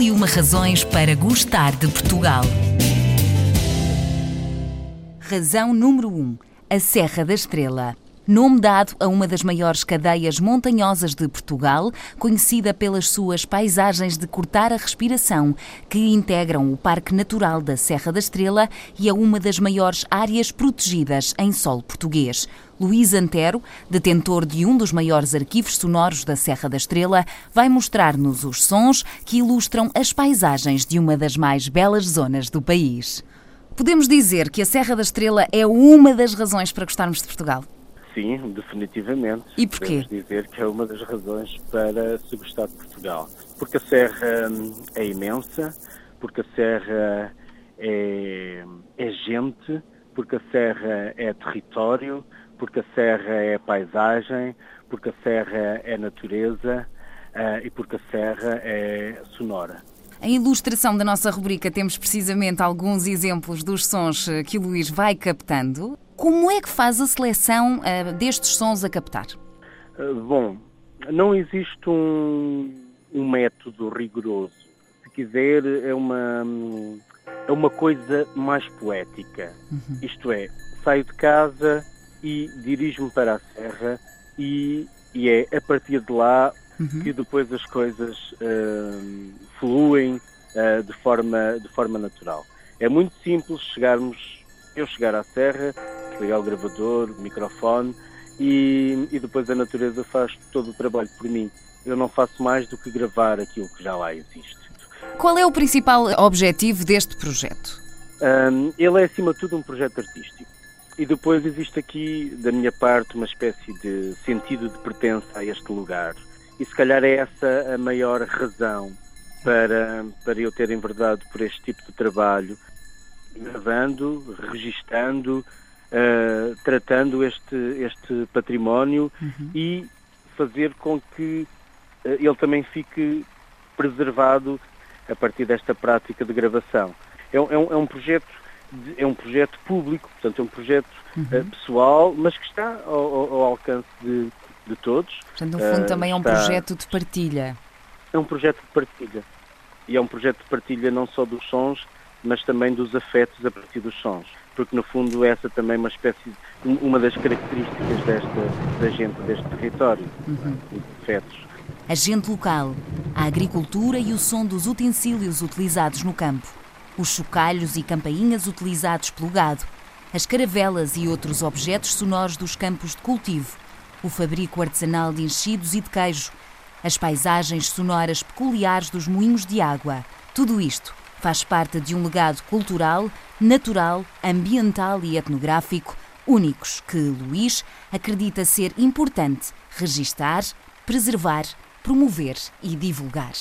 E uma razões para gostar de Portugal. Razão número 1. Um, a Serra da Estrela nome dado a uma das maiores cadeias montanhosas de Portugal, conhecida pelas suas paisagens de cortar a respiração, que integram o Parque Natural da Serra da Estrela e é uma das maiores áreas protegidas em solo português. Luís Antero, detentor de um dos maiores arquivos sonoros da Serra da Estrela, vai mostrar-nos os sons que ilustram as paisagens de uma das mais belas zonas do país. Podemos dizer que a Serra da Estrela é uma das razões para gostarmos de Portugal? Sim, definitivamente. E porquê? Podemos dizer que é uma das razões para se gostar de Portugal. Porque a serra hum, é imensa, porque a serra é, é gente, porque a serra é território, porque a serra é paisagem, porque a serra é natureza uh, e porque a serra é sonora. Em ilustração da nossa rubrica temos precisamente alguns exemplos dos sons que o Luís vai captando. Como é que faz a seleção uh, destes sons a captar? Uh, bom, não existe um, um, método rigoroso. Se quiser, é uma, é uma coisa mais poética. Uhum. Isto é, saio de casa e dirijo-me para a serra e, e, é a partir de lá uhum. que depois as coisas uh, fluem de, forma, de forma natural. É muito simples chegarmos, eu chegar à serra, ligar o gravador, o microfone e, e depois a natureza faz todo o trabalho por mim. Eu não faço mais do que gravar aquilo que já lá existe. Qual é o principal objetivo deste projeto? Um, ele é, acima de tudo, um projeto artístico. E depois existe aqui, da minha parte, uma espécie de sentido de pertença a este lugar. E se calhar é essa a maior razão para, para eu ter enverdado por este tipo de trabalho, gravando, registando, uh, tratando este, este património uhum. e fazer com que uh, ele também fique preservado a partir desta prática de gravação. É, é, um, é um, projeto de, é um projeto público, portanto é um projeto uhum. uh, pessoal, mas que está ao, ao, alcance de, de, todos. Portanto, no fundo também é um projeto de partilha. É um projeto de partilha. E é um projeto de partilha não só dos sons, mas também dos afetos a partir dos sons porque no fundo essa também é uma espécie, uma das características desta, da gente deste território, uhum. os afetos. A gente local, a agricultura e o som dos utensílios utilizados no campo, os chocalhos e campainhas utilizados pelo gado, as caravelas e outros objetos sonoros dos campos de cultivo, o fabrico artesanal de enchidos e de queijo, as paisagens sonoras peculiares dos moinhos de água, tudo isto faz parte de um legado cultural, natural, ambiental e etnográfico únicos que Luís acredita ser importante registar, preservar, promover e divulgar.